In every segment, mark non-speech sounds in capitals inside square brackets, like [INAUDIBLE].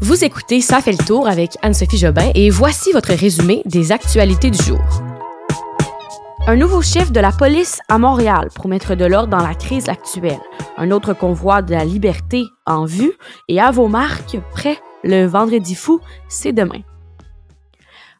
Vous écoutez Ça fait le tour avec Anne-Sophie Jobin et voici votre résumé des actualités du jour. Un nouveau chef de la police à Montréal pour mettre de l'ordre dans la crise actuelle. Un autre convoi de la liberté en vue et à vos marques, prêt, le vendredi fou, c'est demain.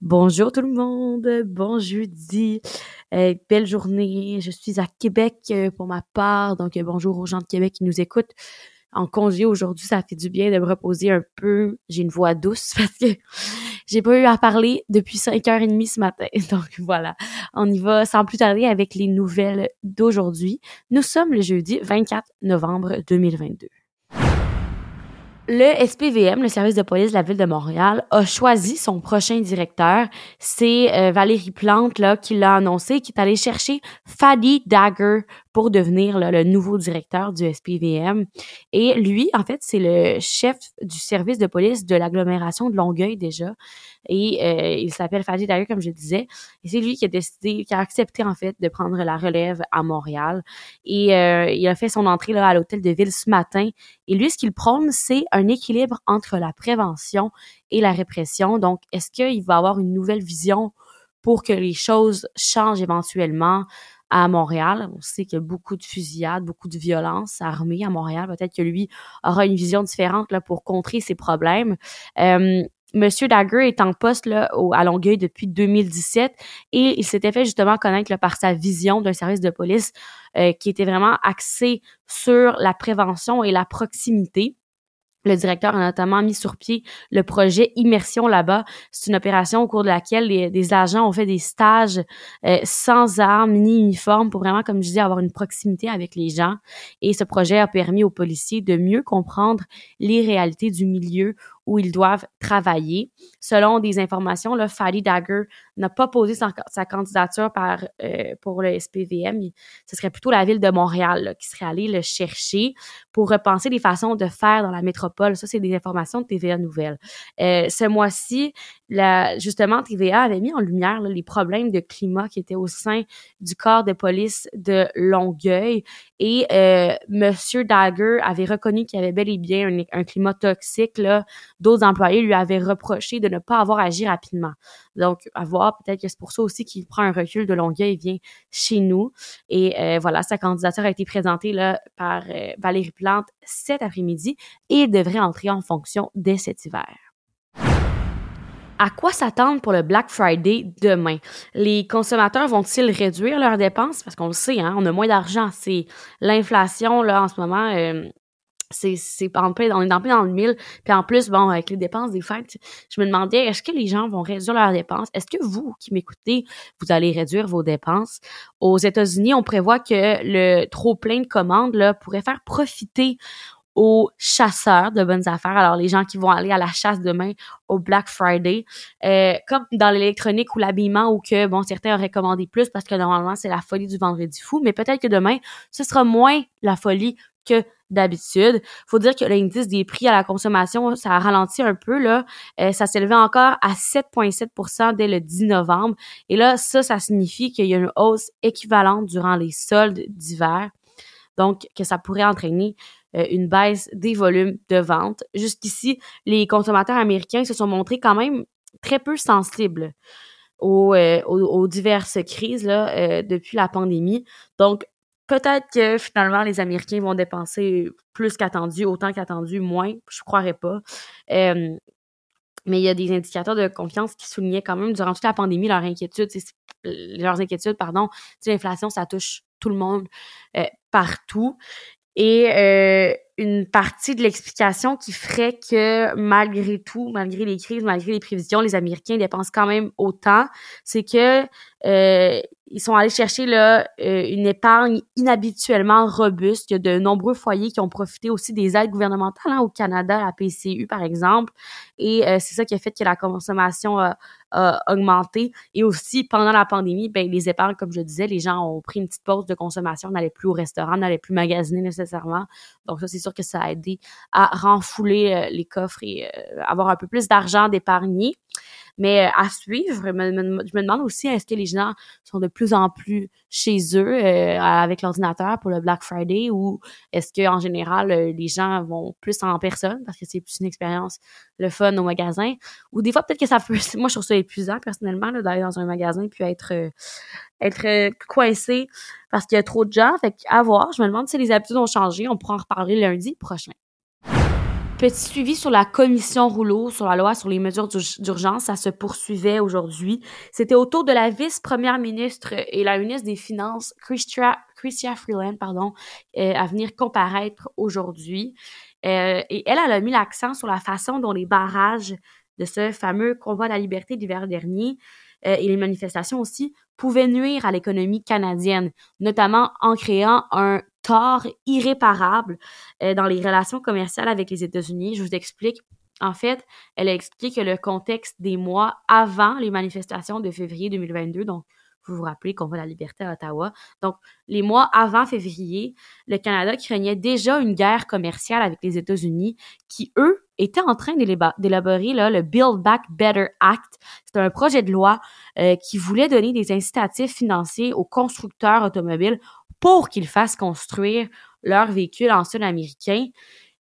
Bonjour tout le monde, bon jeudi, euh, belle journée. Je suis à Québec euh, pour ma part, donc euh, bonjour aux gens de Québec qui nous écoutent en congé aujourd'hui, ça fait du bien de me reposer un peu. J'ai une voix douce [LAUGHS] parce que j'ai pas eu à parler depuis 5h30 ce matin. [LAUGHS] Donc voilà, on y va sans plus tarder avec les nouvelles d'aujourd'hui. Nous sommes le jeudi 24 novembre 2022. Le SPVM, le service de police de la ville de Montréal, a choisi son prochain directeur. C'est euh, Valérie Plante là qui l'a annoncé, qui est allée chercher Fadi Dagger pour devenir le nouveau directeur du SPVM. Et lui, en fait, c'est le chef du service de police de l'agglomération de Longueuil déjà. Et euh, il s'appelle Fadi Dagger, comme je disais. Et c'est lui qui a décidé, qui a accepté en fait de prendre la relève à Montréal. Et euh, il a fait son entrée là à l'hôtel de ville ce matin. Et lui, ce qu'il prône, c'est un équilibre entre la prévention et la répression. Donc, est-ce qu'il va avoir une nouvelle vision pour que les choses changent éventuellement? À Montréal? On sait qu'il y a beaucoup de fusillades, beaucoup de violences armées à Montréal. Peut-être que lui aura une vision différente là, pour contrer ces problèmes. Euh, Monsieur Dagger est en poste là, au, à Longueuil depuis 2017 et il s'était fait justement connaître par sa vision d'un service de police euh, qui était vraiment axé sur la prévention et la proximité. Le directeur a notamment mis sur pied le projet Immersion là-bas. C'est une opération au cours de laquelle des agents ont fait des stages euh, sans armes ni uniformes pour vraiment, comme je dis, avoir une proximité avec les gens. Et ce projet a permis aux policiers de mieux comprendre les réalités du milieu où ils doivent travailler. Selon des informations, là, Fadi Dagger n'a pas posé sa, candidature euh, pour le SPVM. ce serait plutôt la ville de Montréal qui serait allée le chercher pour repenser les façons de faire dans la métropole. Ça, c'est des informations de TVA Nouvelle. Euh, ce mois-ci, justement, TVA avait mis en lumière les problèmes de climat qui étaient au sein du corps de police de Longueuil. Et euh, Monsieur Dagger avait reconnu qu'il y avait bel et bien un, climat toxique d'autres employés lui avaient reproché de ne pas avoir agi rapidement. Donc, à voir, peut-être que c'est pour ça aussi qu'il prend un recul de Longueuil et vient chez nous. Et euh, voilà, sa candidature a été présentée là, par euh, Valérie Plante cet après-midi et devrait entrer en fonction dès cet hiver à quoi s'attendre pour le Black Friday demain? Les consommateurs vont-ils réduire leurs dépenses? Parce qu'on le sait, hein, on a moins d'argent. C'est l'inflation, là, en ce moment, euh, c'est en on est en plein dans le mille puis en plus bon avec les dépenses des fêtes je me demandais est-ce que les gens vont réduire leurs dépenses? Est-ce que vous qui m'écoutez vous allez réduire vos dépenses? Aux États-Unis on prévoit que le trop plein de commandes pourrait faire profiter aux chasseurs de bonnes affaires. Alors, les gens qui vont aller à la chasse demain au Black Friday, euh, comme dans l'électronique ou l'habillement, ou que, bon, certains auraient commandé plus parce que normalement, c'est la folie du vendredi fou, mais peut-être que demain, ce sera moins la folie que d'habitude. Faut dire que l'indice des prix à la consommation, ça a ralenti un peu là. Euh, ça s'élevait encore à 7,7% dès le 10 novembre. Et là, ça, ça signifie qu'il y a une hausse équivalente durant les soldes d'hiver. Donc, que ça pourrait entraîner euh, une baisse des volumes de vente. Jusqu'ici, les consommateurs américains se sont montrés quand même très peu sensibles aux, euh, aux, diverses crises là, depuis la pandémie. Donc, peut-être que finalement les Américains vont dépenser plus qu'attendu, autant qu'attendu, moins, je croirais pas. mais il y a des indicateurs de confiance qui soulignaient quand même durant toute la pandémie leur inquiétude, leurs inquiétudes, pardon. L'inflation, ça touche tout le monde euh, partout. Et euh, une partie de l'explication qui ferait que malgré tout, malgré les crises, malgré les prévisions, les Américains dépensent quand même autant, c'est que euh, ils sont allés chercher là euh, une épargne inhabituellement robuste. Il y a de nombreux foyers qui ont profité aussi des aides gouvernementales hein, au Canada, la PCU par exemple, et euh, c'est ça qui a fait que la consommation a, augmenté. Et aussi pendant la pandémie, ben les épargnes, comme je disais, les gens ont pris une petite pause de consommation, n'allaient plus au restaurant, n'allaient plus magasiner nécessairement. Donc ça, c'est sûr que ça a aidé à renfouler euh, les coffres et avoir un peu plus d'argent d'épargner. Mais euh, à suivre, je me, demande aussi est-ce que les gens sont de plus en plus chez eux euh, avec l'ordinateur pour le Black Friday ou est-ce que en général euh, les gens vont plus en personne parce que c'est plus une expérience le fun au magasin? Ou des fois peut-être que ça peut [LAUGHS] moi je trouve ça épuisant personnellement d'aller dans un magasin puis être être coincé parce qu'il y a trop de gens. Fait à voir je me demande si les habitudes ont changé. On pourra en reparler lundi prochain Petit suivi sur la commission rouleau sur la loi sur les mesures d'urgence, ça se poursuivait aujourd'hui. C'était au tour de la vice-première ministre et la ministre des Finances, Christia, Freeland, pardon, euh, à venir comparaître aujourd'hui. Euh, et elle, elle a mis l'accent sur la façon dont les barrages de ce fameux convoi de la liberté d'hiver dernier euh, et les manifestations aussi pouvaient nuire à l'économie canadienne, notamment en créant un tort irréparable euh, dans les relations commerciales avec les États-Unis. Je vous explique. En fait, elle a expliqué que le contexte des mois avant les manifestations de février 2022, donc vous vous rappelez qu'on voit la liberté à Ottawa. Donc, les mois avant février, le Canada craignait déjà une guerre commerciale avec les États-Unis qui, eux, étaient en train d'élaborer le Build Back Better Act. C'est un projet de loi euh, qui voulait donner des incitatifs financiers aux constructeurs automobiles pour qu'ils fassent construire leurs véhicules en sol américain.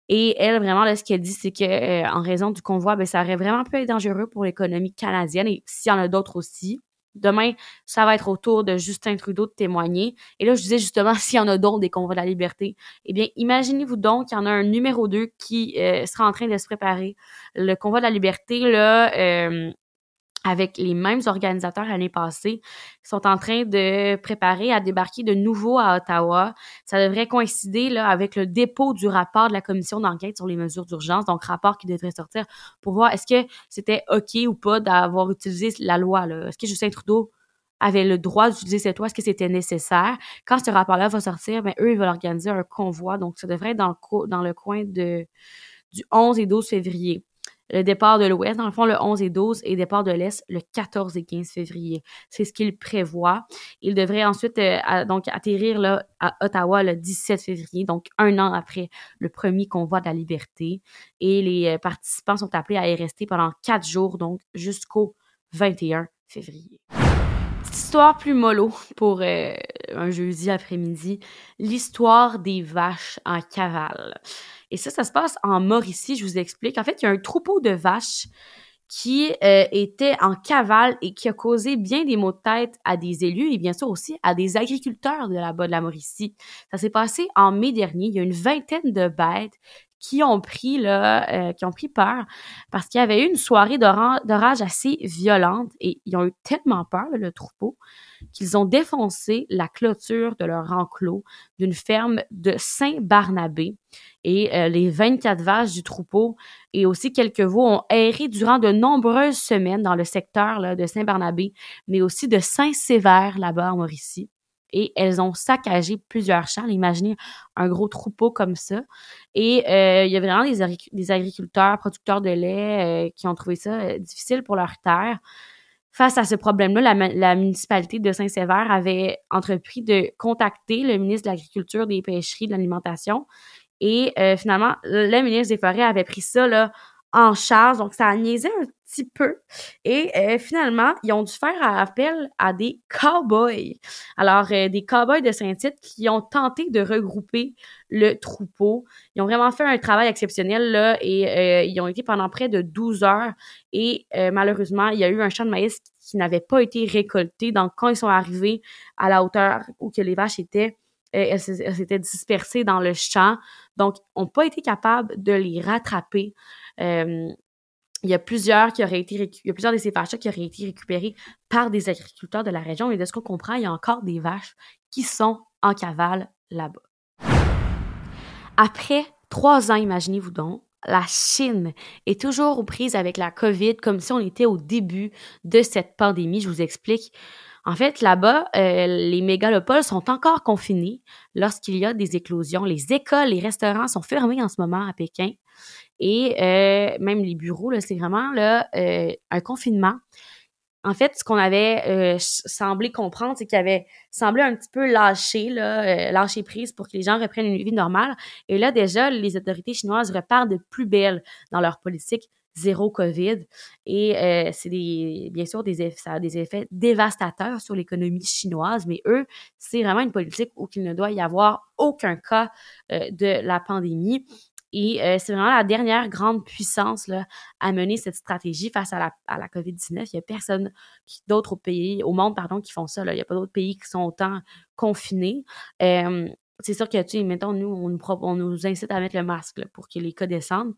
Et elle, vraiment, là, ce qu'elle dit, c'est que euh, en raison du convoi, ben, ça aurait vraiment pu être dangereux pour l'économie canadienne et s'il y en a d'autres aussi. Demain, ça va être au tour de Justin Trudeau de témoigner. Et là, je disais justement, [LAUGHS] s'il y en a d'autres des convois de la liberté, eh bien, imaginez-vous donc qu'il y en a un numéro 2 qui euh, sera en train de se préparer. Le convoi de la liberté, là, euh, avec les mêmes organisateurs l'année passée, sont en train de préparer à débarquer de nouveau à Ottawa. Ça devrait coïncider là, avec le dépôt du rapport de la commission d'enquête sur les mesures d'urgence, donc rapport qui devrait sortir pour voir est-ce que c'était OK ou pas d'avoir utilisé la loi. Est-ce que Justin Trudeau avait le droit d'utiliser cette loi, est-ce que c'était nécessaire? Quand ce rapport-là va sortir, ben, eux, ils veulent organiser un convoi, donc ça devrait être dans le, dans le coin de, du 11 et 12 février le départ de l'Ouest, dans le fond, le 11 et 12, et départ de l'Est, le 14 et 15 février. C'est ce qu'il prévoit. Il devrait ensuite euh, donc atterrir là, à Ottawa le 17 février, donc un an après le premier convoi de la liberté. Et les euh, participants sont appelés à y rester pendant quatre jours, donc jusqu'au 21 février. Histoire plus mollo pour euh, un jeudi après-midi, l'histoire des vaches en cavale. Et ça, ça se passe en Mauricie, je vous explique. En fait, il y a un troupeau de vaches qui euh, était en cavale et qui a causé bien des maux de tête à des élus et bien sûr aussi à des agriculteurs de là-bas de la Mauricie. Ça s'est passé en mai dernier. Il y a une vingtaine de bêtes qui ont pris là, euh, peur parce qu'il y avait eu une soirée d'orage assez violente et ils ont eu tellement peur le troupeau qu'ils ont défoncé la clôture de leur enclos d'une ferme de Saint-Barnabé. Et euh, les 24 vaches du troupeau et aussi quelques veaux ont erré durant de nombreuses semaines dans le secteur de Saint-Barnabé, mais aussi de Saint-Sévère là-bas en Mauricie et elles ont saccagé plusieurs champs. Imaginez un gros troupeau comme ça. Et euh, il y a vraiment des, agriculteurs, producteurs de lait euh, qui ont trouvé ça euh, difficile pour leur terre. Face à ce problème-là, la, municipalité de Saint-Sévère avait entrepris de contacter le ministre de l'Agriculture, des Pêcheries, de l'Alimentation. Et finalement, le ministre des Forêts avait pris ça là, en charge. Donc, ça a niaisé un petit peu. Et euh, finalement, ils ont dû faire appel à des cowboys. Alors, euh, des cowboys de Saint-Tite qui ont tenté de regrouper le troupeau. Ils ont vraiment fait un travail exceptionnel, là, et euh, ils ont été pendant près de 12 heures. Et malheureusement, il y a eu un champ de maïs qui n'avait pas été récolté. Donc, quand ils sont arrivés à la hauteur où que les vaches étaient, elles s'étaient dispersées dans le champ. Donc, n'ont pas été capables de les rattraper. Euh, il y a plusieurs qui auraient été il y a plusieurs de ces vaches qui auraient été récupérées par des agriculteurs de la région. Et de ce qu'on comprend, il y a encore des vaches qui sont en cavale là-bas. Après trois ans, imaginez-vous donc, la Chine est toujours aux prises avec la COVID comme si on était au début de cette pandémie. Je vous explique. En fait, là-bas, euh, les mégalopoles sont encore confinés lorsqu'il y a des éclosions. Les écoles, les restaurants sont fermés en ce moment à Pékin. Et euh, même les bureaux, c'est vraiment là, euh, un confinement en fait, ce qu'on avait euh, semblé comprendre, c'est qu'il avait semblé un petit peu lâché, là, euh, lâcher prise pour que les gens reprennent une vie normale. Et là, déjà, les autorités chinoises repartent de plus belle dans leur politique zéro COVID. Et euh, c'est des, bien sûr des effets, ça a des effets dévastateurs sur l'économie chinoise, mais eux, c'est vraiment une politique où il ne doit y avoir aucun cas de la pandémie. Et euh, c'est vraiment la dernière grande puissance là, à mener cette stratégie face à la, à la COVID-19. Il n'y a personne d'autres pays, au monde, pardon, qui font ça. Là. Il n'y a pas d'autres pays qui sont autant confinés. Euh, c'est sûr que, tu sais, mettons, nous, on nous, on nous incite à mettre le masque là, pour que les cas descendent,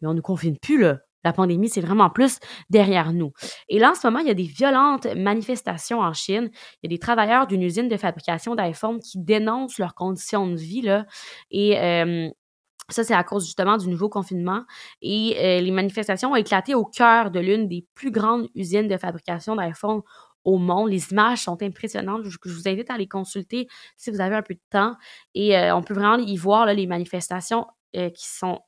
mais on ne nous confine plus, là. La pandémie, c'est vraiment plus derrière nous. Et là, en ce moment, il y a des violentes manifestations en Chine. Il y a des travailleurs d'une usine de fabrication d'iPhone qui dénoncent leurs conditions de vie, là. Et euh, ça, c'est à cause justement du nouveau confinement. Et euh, les manifestations ont éclaté au cœur de l'une des plus grandes usines de fabrication d'iPhone au monde. Les images sont impressionnantes. Je, vous invite à les consulter si vous avez un peu de temps. Et euh, on peut vraiment y voir les manifestations euh, qui sont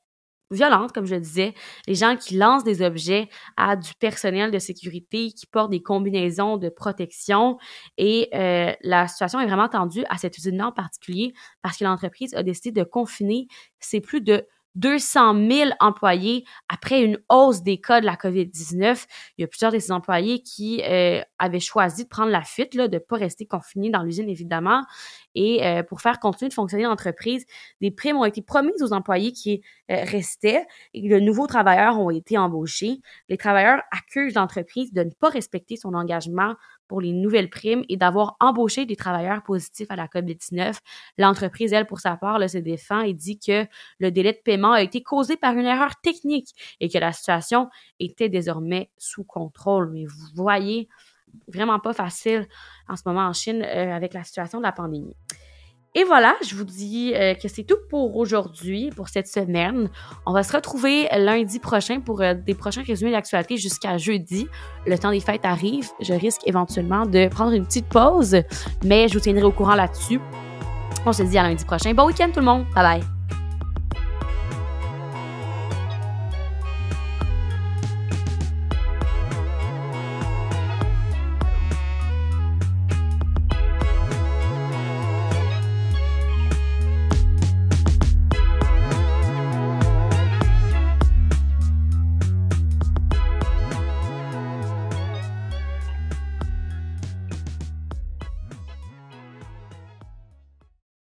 violentes, comme je le disais, les gens qui lancent des objets à du personnel de sécurité, qui portent des combinaisons de protection. Et euh, la situation est vraiment tendue à cette usine-là en particulier parce que l'entreprise a décidé de confiner ses plus de 200 000 employés après une hausse des cas de la COVID-19. Il y a plusieurs de ces employés qui euh, avaient choisi de prendre la fuite, là, de ne pas rester confinés dans l'usine, évidemment. Et euh, pour faire continuer de fonctionner l'entreprise, des primes ont été promises aux employés qui euh, restaient et de nouveaux travailleurs ont été embauchés. Les travailleurs accusent l'entreprise de ne pas respecter son engagement pour les nouvelles primes et d'avoir embauché des travailleurs positifs à la COVID-19. L'entreprise, elle, pour sa part, se défend et dit que le délai de paiement a été causé par une erreur technique et que la situation était désormais sous contrôle. Mais vous voyez, vraiment pas facile en ce moment en Chine euh, avec la situation de la pandémie. Et voilà, je vous dis euh, que c'est tout pour aujourd'hui, pour cette semaine. On va se retrouver lundi prochain pour euh, des prochains résumés d'actualité jusqu'à jeudi. Le temps des fêtes arrive. Je risque éventuellement de prendre une petite pause, mais je vous tiendrai au courant là-dessus. On se dit à lundi prochain. Bon week-end tout le monde. Bye bye.